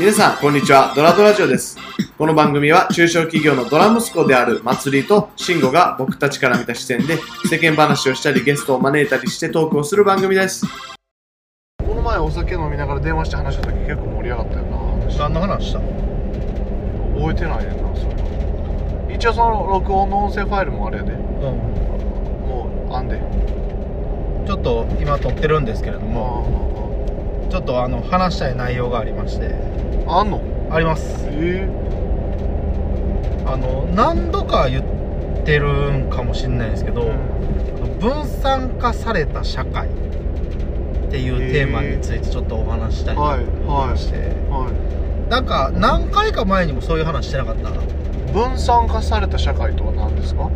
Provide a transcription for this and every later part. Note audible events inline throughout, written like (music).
皆さん、こんにちは。ドラドラジオです。この番組は中小企業のドラ息子である祭りと慎吾が僕たちから見た視点で世間話をしたりゲストを招いたりしてトークをする番組です。この前お酒飲みながら電話して話した時結構盛り上がったよな。何の話した覚えてないねんな、それ。一応その録音の音声ファイルもあれやで。うんもう、あんで。ちょっと今撮ってるんですけれどもちょっとあの話したい内容がありまして。ああんの？あります。えあの何度か言ってるんかもしれないですけど、分散化された社会っていうテーマについてちょっとお話ししたいなと思いまして、はなんか何回か前にもそういう話してなかった？い。分散化された社会とは何ですか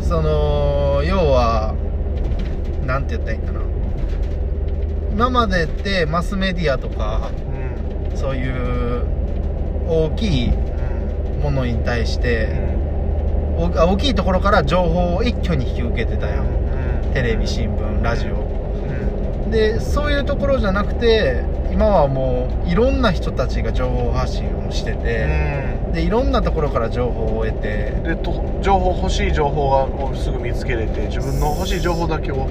その要はなんて言ったらいいんかな今までってマスメディアとかうん。そういう大きいうん。ものに対して大大きいところから情報を一挙に引き受けてたやんうん。テレビ新聞ラジオうん。でそういうところじゃなくて今はもういろんな人たちが情報発信をしてて、でいろんなところから情報を得てでと情報欲しい情報がをすぐ見つけれて自分の欲しい情報だけを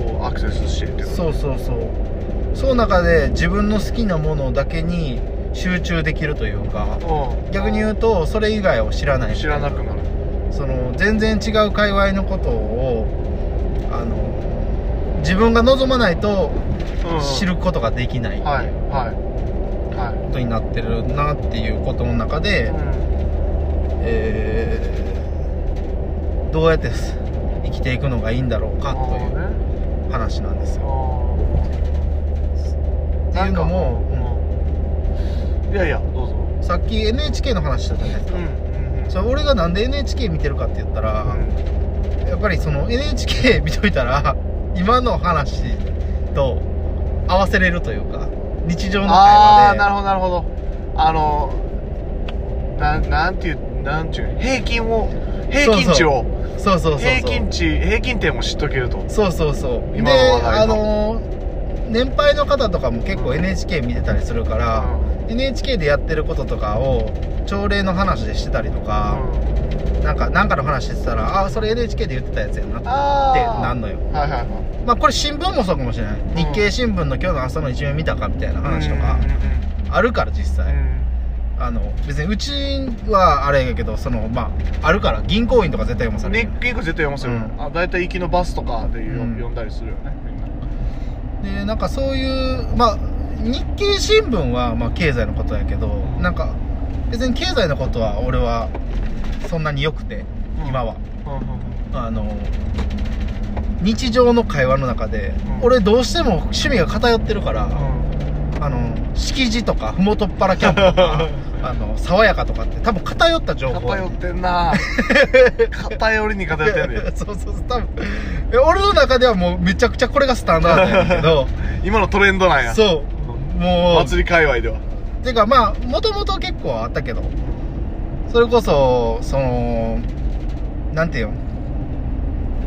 こうアクセスしてっていうそうそうそう。その中で自分の好きなものだけに集中できるというか。う逆に言うとそれ以外を知らない。ん知らなくなる。その全然違う界隈のことをあの自分が望まないとうん。知ることができない。はいこはい。はとになってるなっていうことの中い、で、うん。えーどうやって生きていくのがいいんだろうかという。ね話なんですあよ。ー。っていうのも、うん。いやいやどうぞ。うんさっき NHK の話したじゃないですか、うんうんそれ俺がなんで NHK 見てるかって言ったら、やっぱりその NHK (laughs) 見といたら今の話と合わせれるというか日常の会話で。ああなるほどなるほど。あのなんなんていうなんていう平均を平均値をそうそうそう平均値平均点も知っとけると。そうそうそう。今での話題の。あの年配の方とかも結構 NHK 見てたりするから、NHK でやってることとかを朝礼の話でしてたりとか、なんかなんかの話してたらああそれ NHK で言ってたやつやなってなんのよ。はいはいはい。まあこれ新聞もそうかもしれない、日経新聞の今日の朝の一面見たかみたいな話とかあるから実際、あの別にうちはあれやけどそのまああるから銀行員とか絶対読まされるネックインク絶対読ますよ、うん。あ大体行きのバスとかで読,、うん。だりするよね。みんなでなんかそういうまあ日経新聞はまあ経済のことやけどなんか別に経済のことは俺はそんなに良くて今は、あの日常の会話の中で、うん。俺どうしても趣味が偏ってるから、あの敷地とかふもとっぱらキャンプとか (laughs) あの爽やかとかって多分偏った情報。や偏ってんな。(laughs) 偏りに偏ってんねん。(laughs) そうそうそう多分。え俺の中ではもうめちゃくちゃこれがスタンダードやけど。(laughs) 今のトレンドなんや。そう。もう。祭り界隈では。てかまあもともと結構あったけど。それこそそのなんていうの？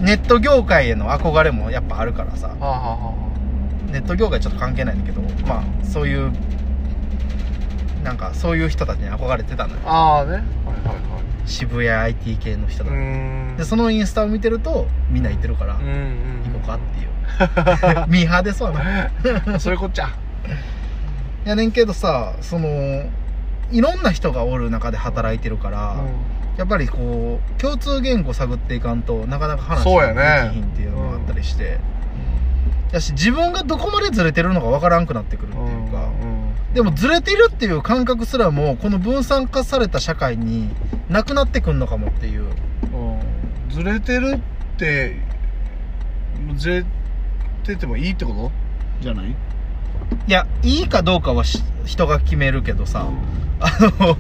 ネット業界への憧れもやっぱあるからさ。はあ、はあはネット業界ちょっと関係ないんだけど。まあそういうなんかそういう人たちに憧れてたのよ。あ、ああね。はいはいはい。渋谷 IT 系の人うだ、でそのインスタを見てるとみんな言ってるから、うんうん行こうかっていう。(laughs) ミーハーですわな。そういうこっちゃ。(laughs) やねんけどさそのいろんな人がおる中で働いてるから、やっぱりこう共通言語探っていかんとなかなか話そうやね。ができひんっていうのがあったりして、やし自分がどこまでずれてるのかわからんくなってくるっていう。か、でもずれてるっていう感覚すらもこの分散化された社会になくなってくんのかもっていう。うん。ずれてるってずれててもいいってことじゃない？いやいいかどうかはし人が決めるけどさ、あの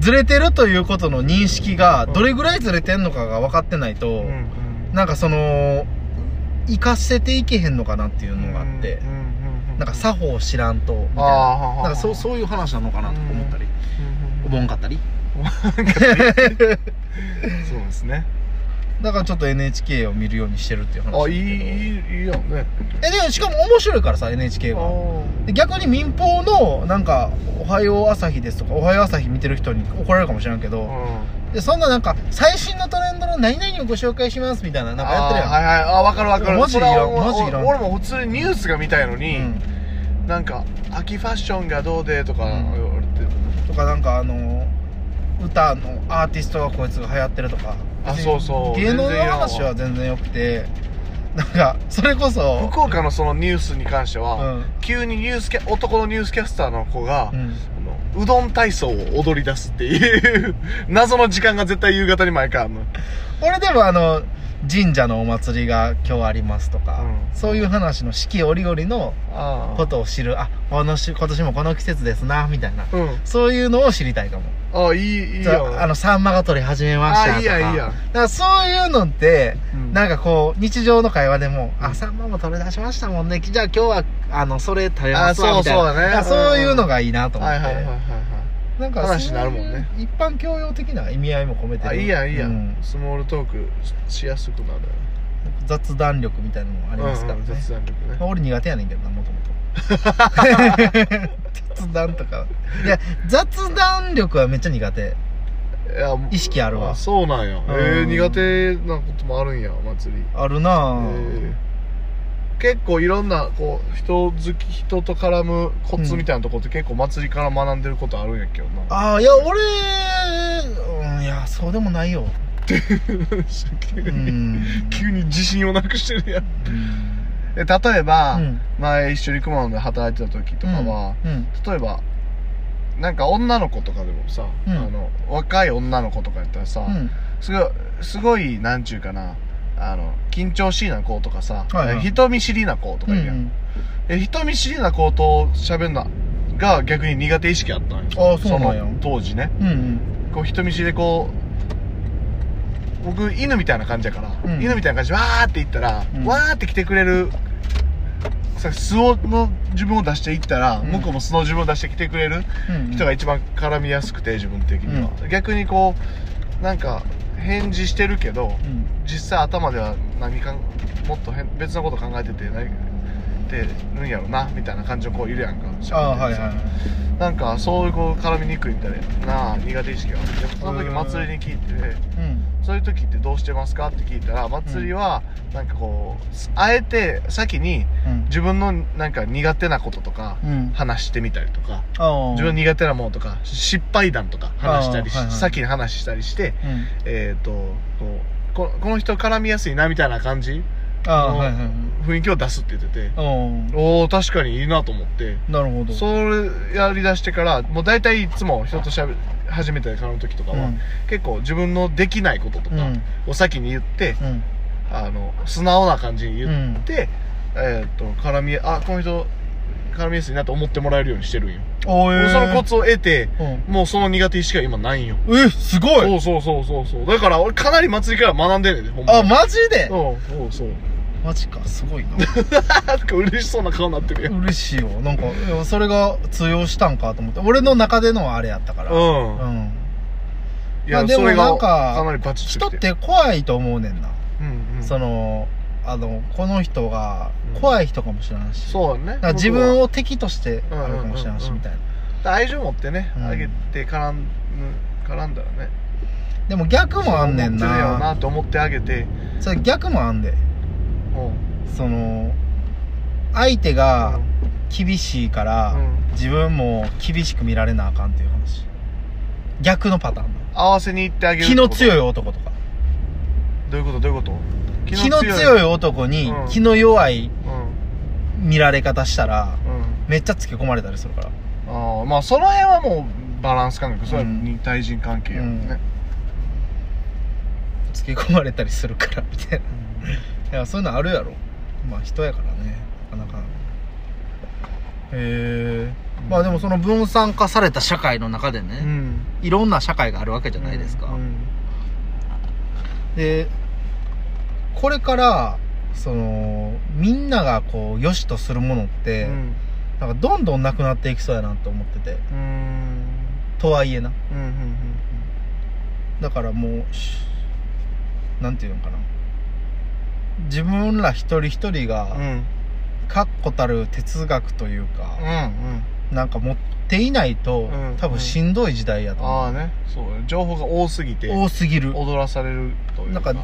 ずれてるということの認識がどれぐらいずれてんのかが分かってないと、うんなんかその生かせていけへんのかなっていうのがあって、うんうんうんなんか作法を知らんとみたいな。なんかそうそういう話なのかなと思ったり、うん思わんかったり。(laughs) そうですね。だからちょっと NHK を見るようにしてるっていう話あいいいいやんね。えでもしかも面白いからさ NHK が。で逆に民放のなんかはよう朝日です」とか「おはよう朝日」見てる人に怒られるかもしれんけど、うんでそんななんか最新のトレンドの何々をご紹介しますみたいななんかやってるやん。はいはい。あ分かる分かる。マジいらんマジいらん俺も普通にニュースが見たいのに、うん。なんか秋ファッションがどうでとか言われて、とか。なん。かあの歌のアーティストがこいつが流行ってるとかあそうそう芸能の話は全然よくてなんかそれこそ福岡のそのニュースに関しては、うん。急にニュースキャ男のニュースキャスターの子が、うん。あのうどん体操を踊り出すっていう (laughs) 謎の時間が絶対夕方に毎回あるの。俺でもあの神社のお祭りが今日ありますとか、うん。そういう話の四季折々のあことを知るあこのし今年もこの季節ですなみたいな。うん。そういうのを知りたいかも。ああいいいいよ。あのサンマが取り始めましたとか。あいいやいいや。だからそういうのって、うん。なんかこう日常の会話でも「あサンマも取り出しましたもんね。じゃあ今日はあのそれ食べますわ」あみたいなそうそうだね。そういうのがいいなと思って、はいはいはいはいはいなんか話になるもんね。一般教養的な意味合いも込めてるあいいやんいいやん、うん。スモールトークしやすくなる。雑談力みたいなのもありますからね、うんうん雑談力ね。まあ俺苦手やねんけどなもともと雑談とか。いや雑談力はめっちゃ苦手。いや意識あるわ。そうなんや。ん。えー、苦手なこともあるんや祭り。あるなぁ、えー結構いろんなこう人好き人と絡むコツみたいなとこって結構祭りから学んでることあるんやけどな、ああいや俺、うん、いやそうでもないよ。急 (laughs) うにん。急に自信をなくしてるやん。え例えば、うん。前一緒に熊野で働いてた時とかは、うん。例えばなんか女の子とかでもさ、うん。あの若い女の子とかやったらさ、うん。すごいすごいなんちゅうかなあの緊張しいな子とかさ、はいはい。人見知りな子とかいるやん、うんえ人見知りな子と喋るのが逆に苦手意識あったんよ。ああそうなんや。の当時ね。うんうん。こう人見知りでこう僕犬みたいな感じやから、うん。犬みたいな感じでわーって言ったら、うん。わーって来てくれるさ素をの自分を出していったら、うん。向こうも素の自分を出してきてくれるうん人が一番絡みやすくて自分的には、逆にこうなんか返事してるけどうん。実際頭では何かもっと変別のこと考えてて何ってるんやろなみたいな感じの子いるやんか。ああはいはいなんかそういうこう絡みにくいみたいな苦手意識があって。その時祭りに聞いて、うんそういう時ってどうしてますか？って聞いたら祭りはなんかこうあえて先にうん。自分のなんか苦手なこととかうん。話してみたりとか自分の苦手なものとか失敗談とか話したりし、あーはいはい。先に話したりしてうん。えっ、とこうここの人絡みやすいなみたいな感じのああはいはいはい。雰囲気を出すって言ってておーおお確かにいいなと思って。なるほど。それやりだしてからもう大体いつも人としゃべ初めて絡む時とかは、うん。結構自分のできないこととかうん。を先に言って、うん。あの素直な感じに言って、えっ、と絡みあこの人絡みやすいなと思ってもらえるようにしてるんよ、おえそのコツを得てうん。もうその苦手意識が今ないんよ。えすごい。そうそうそうそうそう。だから俺かなり祭りから学んでんねんでほんま。あマジで？そうそうそう。マジかすごいな。なんか嬉しそうな顔になってるよ嬉しいよ。なんかいやそれが通用したんかと思って。俺の中でのあれやったから。うん。うん。いや、まあでもそれがなんかかなりバチッ人ときて。って怖いと思うねんな、うんうん、そのあのこの人がうん。怖い人かもしれないし、そうだねだから自分をを敵としてあるかもしれないしみたいな。愛情持ってね、うん。あげて絡ん絡んだらね。でも逆もあんねんそう思ってるやろななと思ってあげて。それ逆もあんで。うん。その相手が厳しいから、うん。自分も厳しく見られなあかんっていう話。逆のパターン。合わせに行ってあげる気の強いい男とか。どういうこと？どういうこと？気の強い男にうん。気の弱いうん。見られ方したらうん。めっちゃつけ込まれたりするから。ああまあその辺はもうバランス感覚それは対人関係やもんね、つけ込まれたりするからみたいな。いやそういうのあるやろ。まあ人やからね。なかなか。へえまあでもその分散化された社会の中でね、うん。いろんな社会があるわけじゃないですか、うん。でこれからそのみんながこう良しとするものって、うん。なんかどんどんなくなっていきそうやなと思ってて。うん。とはいえな。うんうんだからもうしなんていうのかな。自分ら一人一人がうん。うん確固たる哲学というかう、んなんか持っっていないと、うん多分しんどい時代やと思う、ああね。そう情報が多すぎて多すぎる。踊らされるというなんか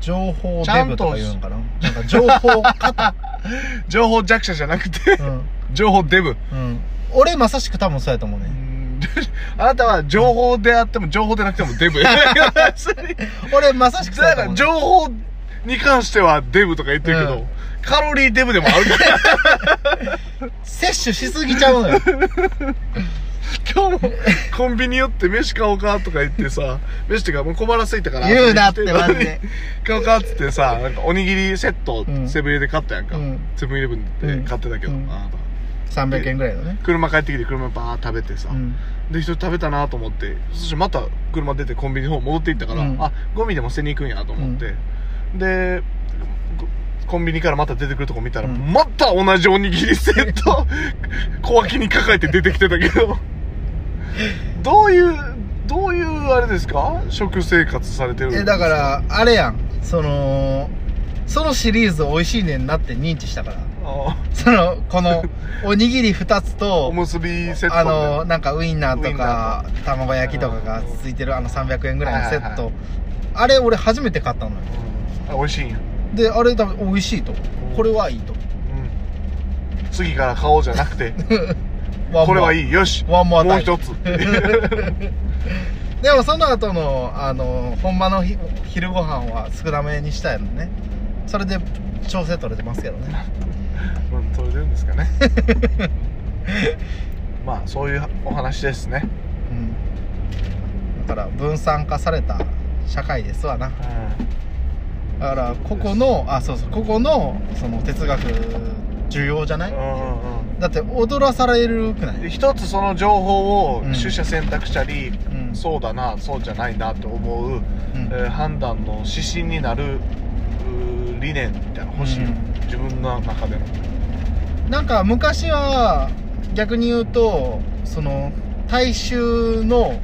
情報デブとか言うのかな？なんか情報型 (laughs) 情報弱者じゃなくてうん、情報デブ。うん、俺まさしく多分そうやと思うね。うん。(laughs) あなたは情報であっても情報でなくてもデブ。(laughs) 俺まさしくそうだからやと思う、ね、情報に関してはデブとか言ってるけど、うん。カロリーデブでもあるから。摂取しすぎちゃうのよ今日もコンビニ寄って飯買おうかとか言ってさ (laughs) 飯っていうかもう小腹空いたから言うなってマジで。(laughs) 買おうかっつってさなんかおにぎりセットうん。セブン入れで買ったやんか、うん。セブンイレブンで買ってたけど、うん。あな300円ぐらいのね。た車帰ってきて車バー食べてさ、うん。で一人食べたなと思ってそしてまた車出てコンビニの方戻っていったから、うん。あゴミでも捨てに行くんやと思って、でココンビニからまた出てくるとこ見たら、うん。また同じおにぎりセット (laughs) 小脇に抱えて出てきてたけどどういうどういうあれですか？食生活されてるんですえだからあれやん。そのそのシリーズ美味しいねんなって認知したから。あそのこの (laughs) おにぎり2つとおむすびセットあのなんかウインナーとウインナか卵焼きとかがついてるあの300円ぐらいのセット。あれ俺初めて買ったのよ。うん。あ美味しいんや、であれ多分美味しいと。これはいいと。うん、次から買おうじゃなくて (laughs) これはいい。よし。ワンモアもう一つ。(laughs) でもその後のあのほんまのひ昼ご飯は少なめにしたいのね。それで調整取れてますけどね。(laughs) うん取れてるんですかね。(laughs) まあそういうお話ですね、うん。だから分散化された社会ですわな。うだからここのあそうそうここのその哲学重要じゃない？んうんうんだって踊らされるくなでい一つその情報をうん取捨選択したり、うん。そうだなそうじゃないなと思う、うん。えー判断の指針になる理念みたいなの欲しい、うん。自分の中での。なんか昔は逆に言うとその大衆の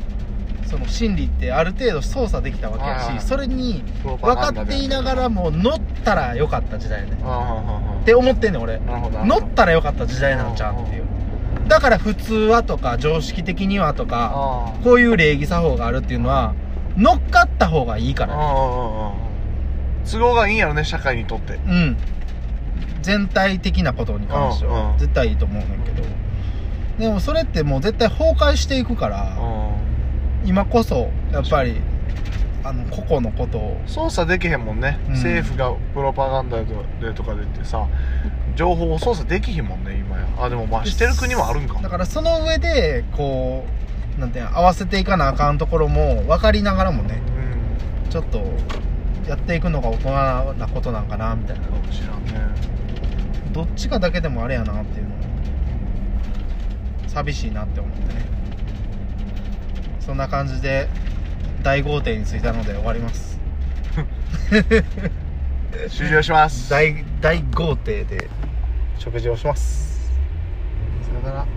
その心理ってある程度操作できたわけやしそれに分かっていながらも乗ったらよかった時代ねって思ってんねん俺。乗ったらよかった時代なんちゃうっていう。だから普通はとか常識的にはとかこういう礼儀作法があるっていうのは乗っかった方がいいから。ね都合がいいんやろね社会にとって。うん。全体的なことに関しては。絶対いいと思うねんけど。でもそれってもう絶対崩壊していくから今こそやっぱりあの個々のことを。操作できへんもんね、うん。政府がプロパガンダでとかで言ってさ情報を操作できひんもんね今や。あでもまあしてる国もあるんか。だからその上でこうなんていうの合わせていかなあかんところも分かりながらもねうん。ちょっとやっていくのが大人なことなんかなみたいな。かもしらんね。どっちかだけでもあれやなっていうの寂しいなって思ってねそんな感じで大豪邸に着いたので終わります。終了します。(laughs) 大大豪邸で食事をします。さよなら